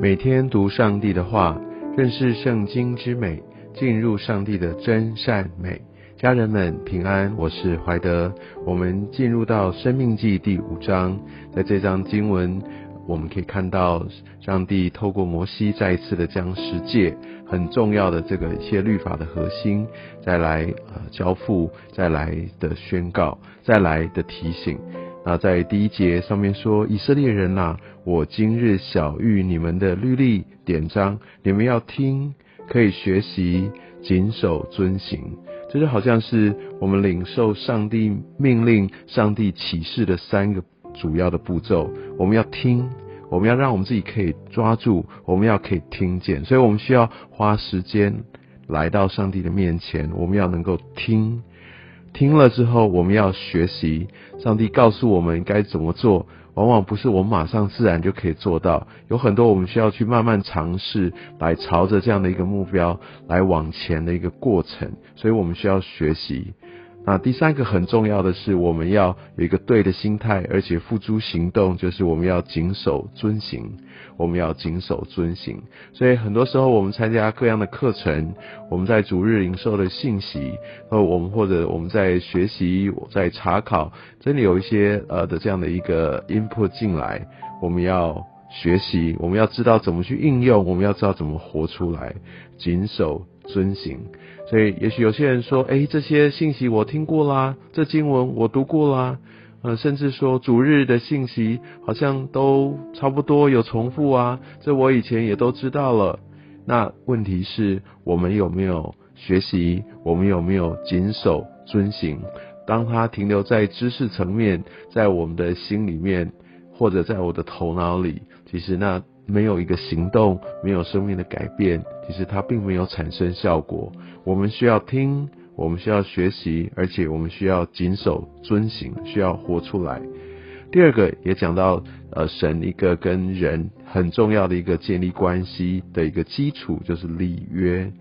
每天读上帝的话，认识圣经之美，进入上帝的真善美。家人们平安，我是怀德。我们进入到生命记第五章，在这章经文，我们可以看到上帝透过摩西再一次的将十诫很重要的这个一些律法的核心，再来呃交付，再来的宣告，再来的提醒。那在第一节上面说，以色列人呐，我今日晓谕你们的律例典章，你们要听，可以学习，谨守遵行。这就好像是我们领受上帝命令、上帝启示的三个主要的步骤。我们要听，我们要让我们自己可以抓住，我们要可以听见。所以我们需要花时间来到上帝的面前，我们要能够听。听了之后，我们要学习。上帝告诉我们该怎么做，往往不是我们马上自然就可以做到。有很多我们需要去慢慢尝试，来朝着这样的一个目标来往前的一个过程。所以我们需要学习。那第三个很重要的是，我们要有一个对的心态，而且付诸行动，就是我们要谨守遵行。我们要谨守遵行。所以很多时候，我们参加各样的课程，我们在逐日领受的信息，呃，我们或者我们在学习、在查考，真的有一些呃的这样的一个 input 进来，我们要学习，我们要知道怎么去应用，我们要知道怎么活出来，谨守遵行。所以，也许有些人说：“哎，这些信息我听过啦，这经文我读过啦，呃，甚至说主日的信息好像都差不多有重复啊，这我以前也都知道了。”那问题是我们有没有学习？我们有没有谨守遵行？当它停留在知识层面，在我们的心里面，或者在我的头脑里，其实那。没有一个行动，没有生命的改变，其实它并没有产生效果。我们需要听，我们需要学习，而且我们需要谨守遵行，需要活出来。第二个也讲到，呃，神一个跟人很重要的一个建立关系的一个基础，就是立约。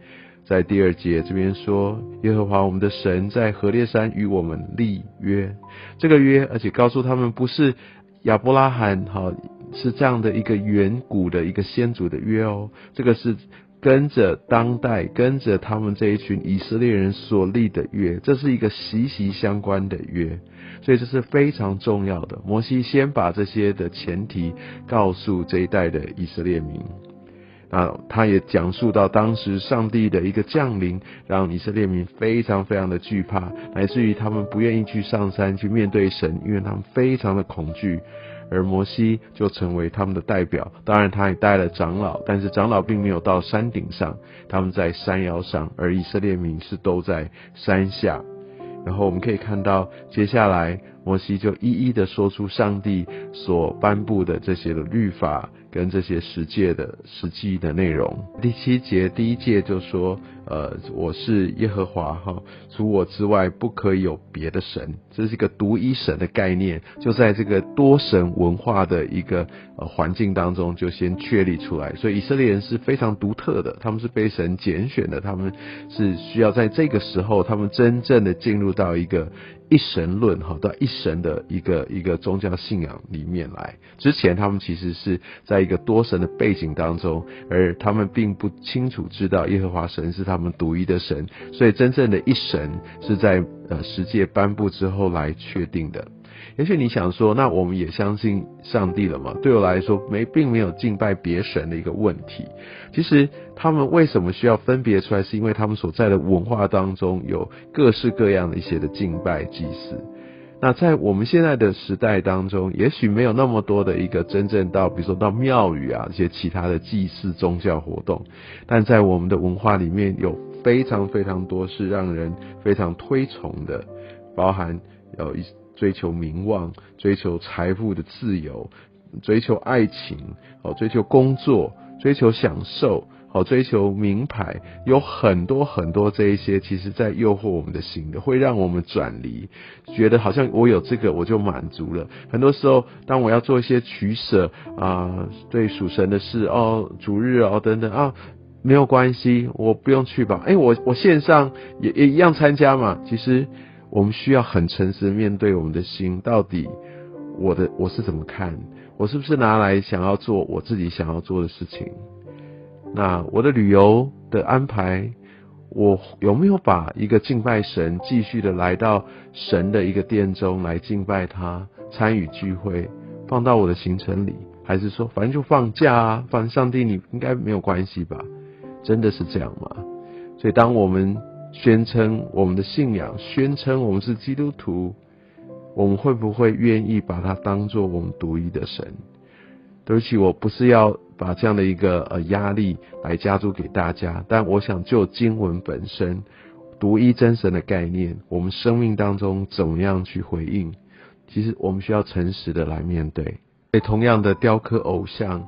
在第二节这边说，耶和华我们的神在何烈山与我们立约，这个约，而且告诉他们不是亚伯拉罕，哈。是这样的一个远古的一个先祖的约哦，这个是跟着当代跟着他们这一群以色列人所立的约，这是一个息息相关的约，所以这是非常重要的。摩西先把这些的前提告诉这一代的以色列民，啊，他也讲述到当时上帝的一个降临，让以色列民非常非常的惧怕，乃至于他们不愿意去上山去面对神，因为他们非常的恐惧。而摩西就成为他们的代表，当然他也带了长老，但是长老并没有到山顶上，他们在山腰上，而以色列民是都在山下。然后我们可以看到，接下来摩西就一一的说出上帝所颁布的这些的律法。跟这些十诫的实际的内容，第七节第一节就说，呃，我是耶和华哈，除我之外不可以有别的神，这是一个独一神的概念，就在这个多神文化的一个呃环境当中就先确立出来，所以以色列人是非常独特的，他们是被神拣选的，他们是需要在这个时候，他们真正的进入到一个。一神论哈，到一神的一个一个宗教信仰里面来。之前他们其实是在一个多神的背景当中，而他们并不清楚知道耶和华神是他们独一的神，所以真正的一神是在呃十诫颁布之后来确定的。也许你想说，那我们也相信上帝了嘛？对我来说，没并没有敬拜别神的一个问题。其实他们为什么需要分别出来？是因为他们所在的文化当中有各式各样的一些的敬拜祭祀。那在我们现在的时代当中，也许没有那么多的一个真正到，比如说到庙宇啊这些其他的祭祀宗教活动，但在我们的文化里面有非常非常多是让人非常推崇的，包含有一。追求名望，追求财富的自由，追求爱情，哦，追求工作，追求享受，哦，追求名牌，有很多很多这一些，其实在诱惑我们的心的，会让我们转离，觉得好像我有这个我就满足了。很多时候，当我要做一些取舍啊，对属神的事哦，主日哦等等啊，没有关系，我不用去吧？哎，我我线上也也一样参加嘛，其实。我们需要很诚实面对我们的心，到底我的我是怎么看？我是不是拿来想要做我自己想要做的事情？那我的旅游的安排，我有没有把一个敬拜神，继续的来到神的一个殿中来敬拜他，参与聚会，放到我的行程里？还是说，反正就放假啊，反正上帝你应该没有关系吧？真的是这样吗？所以，当我们宣称我们的信仰，宣称我们是基督徒，我们会不会愿意把它当做我们独一的神？对不起，我不是要把这样的一个呃压力来加诸给大家，但我想就经文本身独一真神的概念，我们生命当中怎么样去回应？其实我们需要诚实的来面对。同样的雕刻偶像，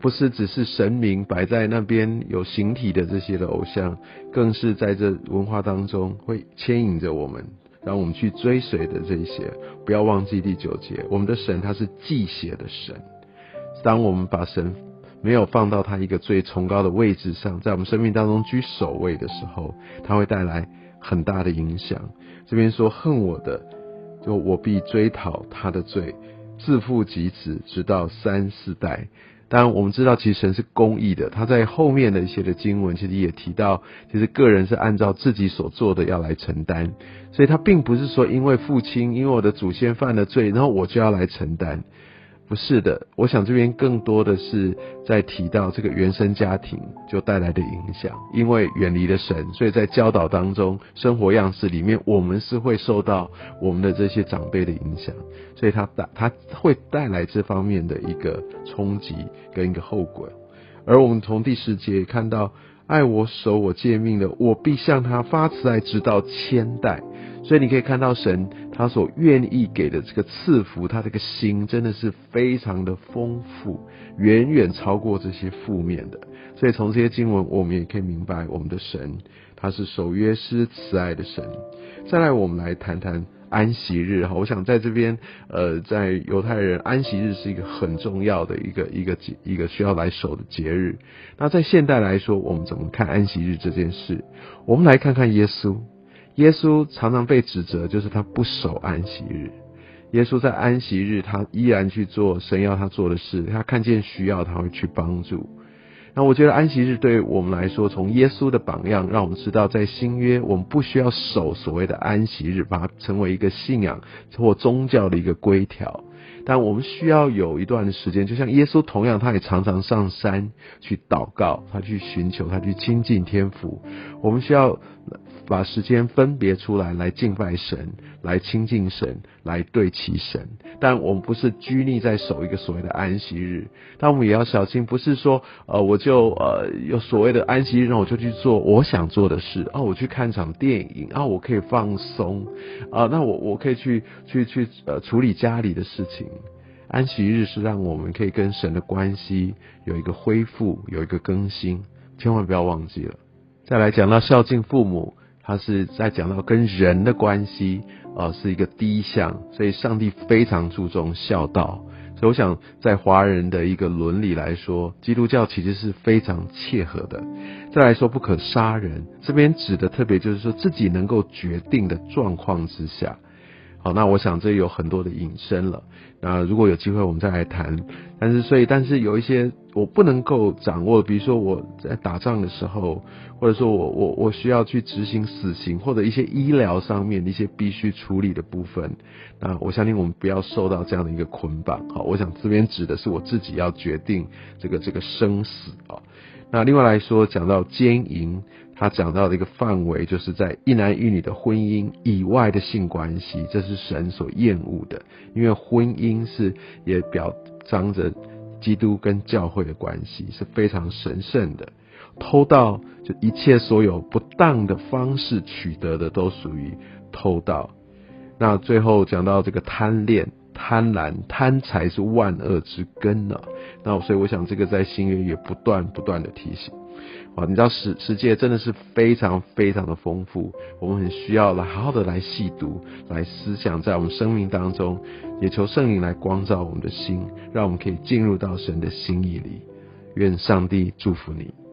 不是只是神明摆在那边有形体的这些的偶像，更是在这文化当中会牵引着我们，让我们去追随的这些。不要忘记第九节，我们的神他是祭血的神。当我们把神没有放到他一个最崇高的位置上，在我们生命当中居首位的时候，他会带来很大的影响。这边说恨我的，就我必追讨他的罪。自父及子，直到三四代。当然，我们知道其实神是公义的。他在后面的一些的经文，其实也提到，其实个人是按照自己所做的要来承担。所以，他并不是说因为父亲，因为我的祖先犯了罪，然后我就要来承担。不是的，我想这边更多的是在提到这个原生家庭就带来的影响，因为远离了神，所以在教导当中，生活样式里面，我们是会受到我们的这些长辈的影响，所以他带他会带来这方面的一个冲击跟一个后果。而我们从第十节看到，爱我守我诫命的，我必向他发慈爱，直到千代。所以你可以看到神他所愿意给的这个赐福，他这个心真的是非常的丰富，远远超过这些负面的。所以从这些经文，我们也可以明白，我们的神他是守约施慈爱的神。再来，我们来谈谈安息日哈。我想在这边，呃，在犹太人安息日是一个很重要的一个一个节一个需要来守的节日。那在现代来说，我们怎么看安息日这件事？我们来看看耶稣。耶稣常常被指责，就是他不守安息日。耶稣在安息日，他依然去做神要他做的事。他看见需要，他会去帮助。那我觉得安息日对我们来说，从耶稣的榜样，让我们知道，在新约，我们不需要守所谓的安息日，把它成为一个信仰或宗教的一个规条。但我们需要有一段时间，就像耶稣同样，他也常常上山去祷告，他去寻求，他去亲近天父。我们需要。把时间分别出来，来敬拜神，来亲近神，来对齐神。但我们不是拘泥在守一个所谓的安息日，但我们也要小心，不是说呃我就呃有所谓的安息日，我就去做我想做的事啊，我去看场电影啊，我可以放松啊，那我我可以去去去呃处理家里的事情。安息日是让我们可以跟神的关系有一个恢复，有一个更新，千万不要忘记了。再来讲到孝敬父母。他是在讲到跟人的关系，呃，是一个第一项，所以上帝非常注重孝道。所以我想，在华人的一个伦理来说，基督教其实是非常切合的。再来说，不可杀人，这边指的特别就是说自己能够决定的状况之下。好，那我想这有很多的引申了。那如果有机会，我们再来谈。但是，所以，但是有一些我不能够掌握，比如说我在打仗的时候，或者说我我我需要去执行死刑，或者一些医疗上面一些必须处理的部分。那我相信我们不要受到这样的一个捆绑。好，我想这边指的是我自己要决定这个这个生死啊。那另外来说，讲到奸淫。他讲到的一个范围，就是在一男一女的婚姻以外的性关系，这是神所厌恶的，因为婚姻是也表彰着基督跟教会的关系是非常神圣的。偷盗就一切所有不当的方式取得的，都属于偷盗。那最后讲到这个贪恋、贪婪、贪财是万恶之根呢。那所以我想，这个在新约也不断不断的提醒。哇，你知道世世界真的是非常非常的丰富，我们很需要来好好的来细读，来思想在我们生命当中，也求圣灵来光照我们的心，让我们可以进入到神的心意里。愿上帝祝福你。